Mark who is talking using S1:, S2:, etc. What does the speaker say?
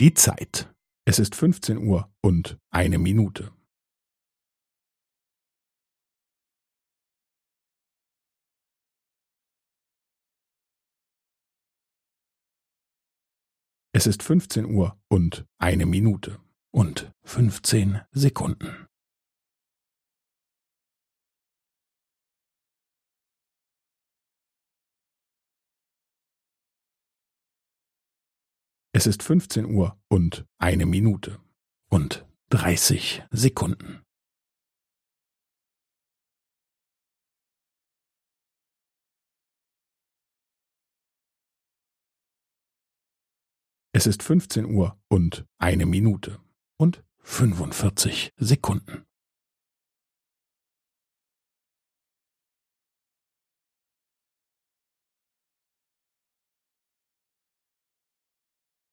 S1: Die Zeit. Es ist fünfzehn Uhr und eine Minute. Es ist fünfzehn Uhr und eine Minute und fünfzehn Sekunden. Es ist fünfzehn Uhr und eine Minute und dreißig Sekunden. Es ist fünfzehn Uhr und eine Minute und fünfundvierzig Sekunden.